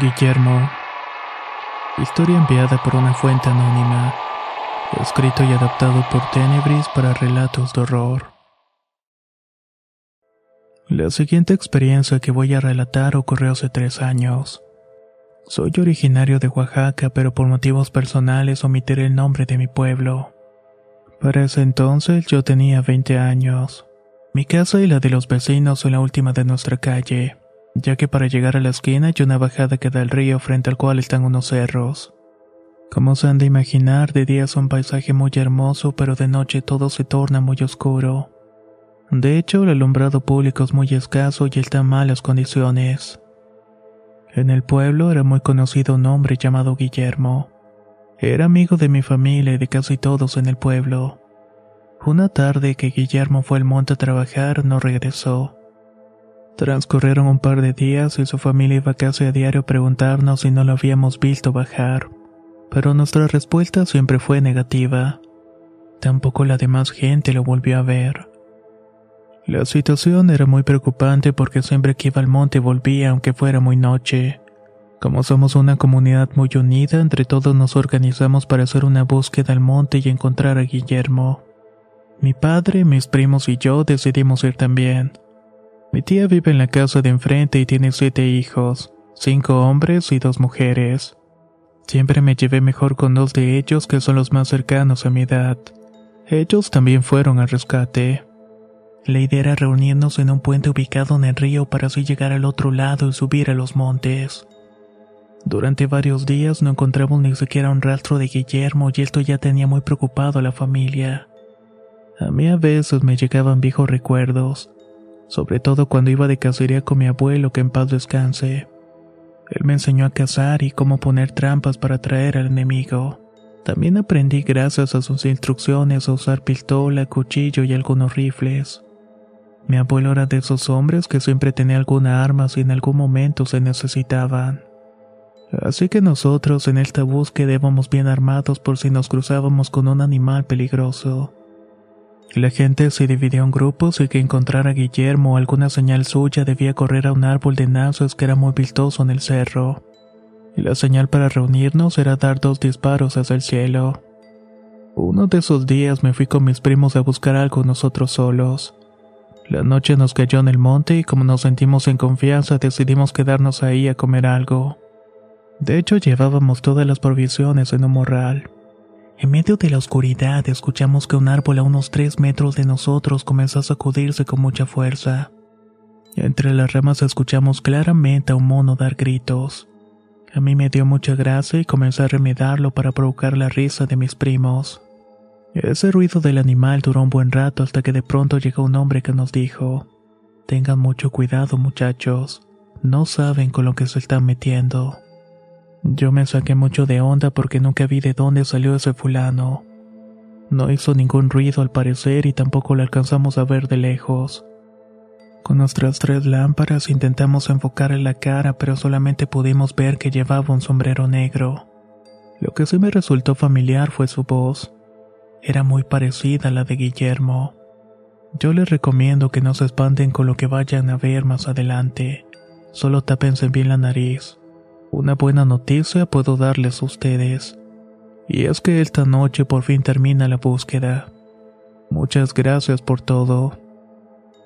Guillermo. Historia enviada por una fuente anónima. Escrito y adaptado por Tenebris para relatos de horror. La siguiente experiencia que voy a relatar ocurrió hace tres años. Soy originario de Oaxaca, pero por motivos personales omitiré el nombre de mi pueblo. Para ese entonces yo tenía 20 años. Mi casa y la de los vecinos son la última de nuestra calle ya que para llegar a la esquina hay una bajada que da al río frente al cual están unos cerros. Como se han de imaginar, de día es un paisaje muy hermoso, pero de noche todo se torna muy oscuro. De hecho, el alumbrado público es muy escaso y está en malas condiciones. En el pueblo era muy conocido un hombre llamado Guillermo. Era amigo de mi familia y de casi todos en el pueblo. Una tarde que Guillermo fue al monte a trabajar, no regresó. Transcurrieron un par de días y su familia iba casi a diario a preguntarnos si no lo habíamos visto bajar, pero nuestra respuesta siempre fue negativa. Tampoco la demás gente lo volvió a ver. La situación era muy preocupante porque siempre que iba al monte volvía aunque fuera muy noche. Como somos una comunidad muy unida, entre todos nos organizamos para hacer una búsqueda al monte y encontrar a Guillermo. Mi padre, mis primos y yo decidimos ir también. Mi tía vive en la casa de enfrente y tiene siete hijos, cinco hombres y dos mujeres. Siempre me llevé mejor con dos de ellos que son los más cercanos a mi edad. Ellos también fueron al rescate. La idea era reunirnos en un puente ubicado en el río para así llegar al otro lado y subir a los montes. Durante varios días no encontramos ni siquiera un rastro de Guillermo y esto ya tenía muy preocupado a la familia. A mí a veces me llegaban viejos recuerdos, sobre todo cuando iba de cacería con mi abuelo que en paz descanse. Él me enseñó a cazar y cómo poner trampas para atraer al enemigo. También aprendí gracias a sus instrucciones a usar pistola, cuchillo y algunos rifles. Mi abuelo era de esos hombres que siempre tenía alguna arma si en algún momento se necesitaban. Así que nosotros en esta búsqueda íbamos bien armados por si nos cruzábamos con un animal peligroso. La gente se dividió en grupos y que encontrar a Guillermo o alguna señal suya debía correr a un árbol de nazos que era muy vistoso en el cerro. La señal para reunirnos era dar dos disparos hacia el cielo. Uno de esos días me fui con mis primos a buscar algo nosotros solos. La noche nos cayó en el monte y como nos sentimos en confianza decidimos quedarnos ahí a comer algo. De hecho llevábamos todas las provisiones en un morral. En medio de la oscuridad escuchamos que un árbol a unos tres metros de nosotros comenzó a sacudirse con mucha fuerza. Entre las ramas escuchamos claramente a un mono dar gritos. A mí me dio mucha gracia y comencé a remedarlo para provocar la risa de mis primos. Ese ruido del animal duró un buen rato hasta que de pronto llegó un hombre que nos dijo, Tengan mucho cuidado muchachos, no saben con lo que se están metiendo. Yo me saqué mucho de onda porque nunca vi de dónde salió ese fulano. No hizo ningún ruido al parecer y tampoco lo alcanzamos a ver de lejos. Con nuestras tres lámparas intentamos enfocarle la cara, pero solamente pudimos ver que llevaba un sombrero negro. Lo que sí me resultó familiar fue su voz. Era muy parecida a la de Guillermo. Yo les recomiendo que no se espanten con lo que vayan a ver más adelante. Solo tápense bien la nariz. Una buena noticia puedo darles a ustedes. Y es que esta noche por fin termina la búsqueda. Muchas gracias por todo.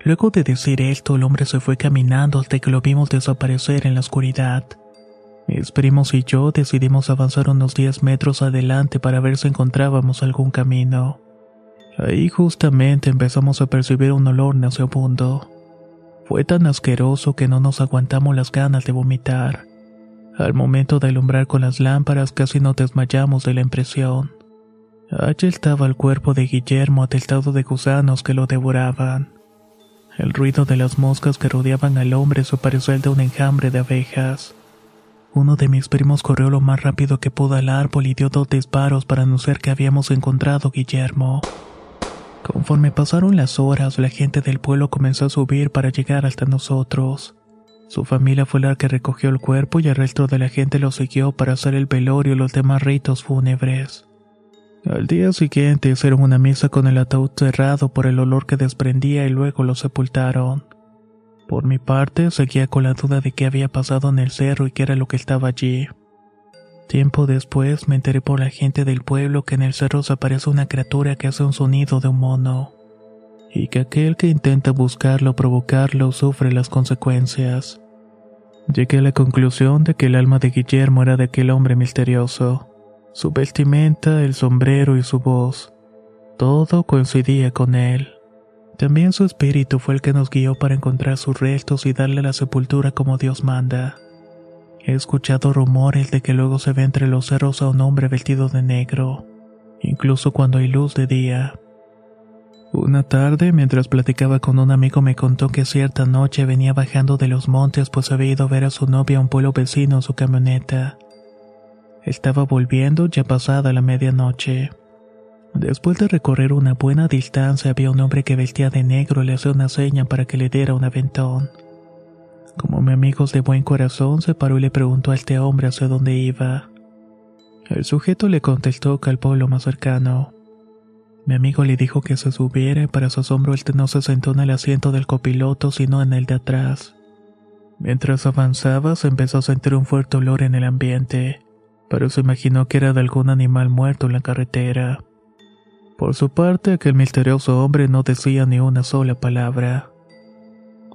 Luego de decir esto, el hombre se fue caminando hasta que lo vimos desaparecer en la oscuridad. Mis primos y yo decidimos avanzar unos 10 metros adelante para ver si encontrábamos algún camino. Ahí justamente empezamos a percibir un olor nauseabundo. Fue tan asqueroso que no nos aguantamos las ganas de vomitar. Al momento de alumbrar con las lámparas casi nos desmayamos de la impresión. Allí estaba el cuerpo de Guillermo atestado de gusanos que lo devoraban. El ruido de las moscas que rodeaban al hombre se pareció al de un enjambre de abejas. Uno de mis primos corrió lo más rápido que pudo al árbol y dio dos disparos para anunciar que habíamos encontrado a Guillermo. Conforme pasaron las horas, la gente del pueblo comenzó a subir para llegar hasta nosotros. Su familia fue la que recogió el cuerpo y el resto de la gente lo siguió para hacer el velorio y los demás ritos fúnebres. Al día siguiente hicieron una misa con el ataúd cerrado por el olor que desprendía y luego lo sepultaron. Por mi parte, seguía con la duda de qué había pasado en el cerro y qué era lo que estaba allí. Tiempo después me enteré por la gente del pueblo que en el cerro se aparece una criatura que hace un sonido de un mono, y que aquel que intenta buscarlo o provocarlo sufre las consecuencias. Llegué a la conclusión de que el alma de Guillermo era de aquel hombre misterioso. Su vestimenta, el sombrero y su voz. Todo coincidía con él. También su espíritu fue el que nos guió para encontrar sus restos y darle la sepultura como Dios manda. He escuchado rumores de que luego se ve entre los cerros a un hombre vestido de negro, incluso cuando hay luz de día. Una tarde, mientras platicaba con un amigo, me contó que cierta noche venía bajando de los montes pues había ido a ver a su novia a un pueblo vecino en su camioneta. Estaba volviendo ya pasada la medianoche. Después de recorrer una buena distancia había un hombre que vestía de negro y le hacía una seña para que le diera un aventón. Como mi amigo de buen corazón se paró y le preguntó a este hombre hacia dónde iba. El sujeto le contestó que al pueblo más cercano. Mi amigo le dijo que se subiera y para su asombro él no se sentó en el asiento del copiloto sino en el de atrás. Mientras avanzaba se empezó a sentir un fuerte olor en el ambiente pero se imaginó que era de algún animal muerto en la carretera. Por su parte, aquel misterioso hombre no decía ni una sola palabra.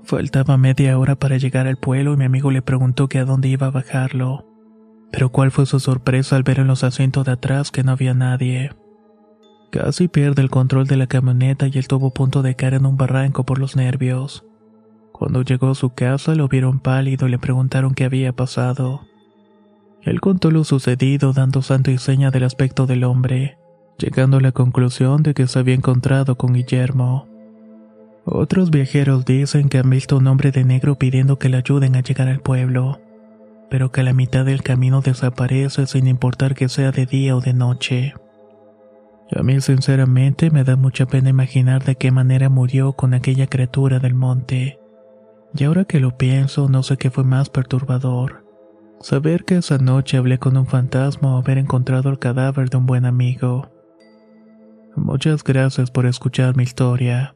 Faltaba media hora para llegar al pueblo y mi amigo le preguntó que a dónde iba a bajarlo. Pero cuál fue su sorpresa al ver en los asientos de atrás que no había nadie. Casi pierde el control de la camioneta y él tuvo punto de caer en un barranco por los nervios. Cuando llegó a su casa lo vieron pálido y le preguntaron qué había pasado. Él contó lo sucedido dando santo y seña del aspecto del hombre, llegando a la conclusión de que se había encontrado con Guillermo. Otros viajeros dicen que han visto un hombre de negro pidiendo que le ayuden a llegar al pueblo, pero que a la mitad del camino desaparece sin importar que sea de día o de noche. A mí sinceramente me da mucha pena imaginar de qué manera murió con aquella criatura del monte. Y ahora que lo pienso, no sé qué fue más perturbador Saber que esa noche hablé con un fantasma o haber encontrado el cadáver de un buen amigo. Muchas gracias por escuchar mi historia.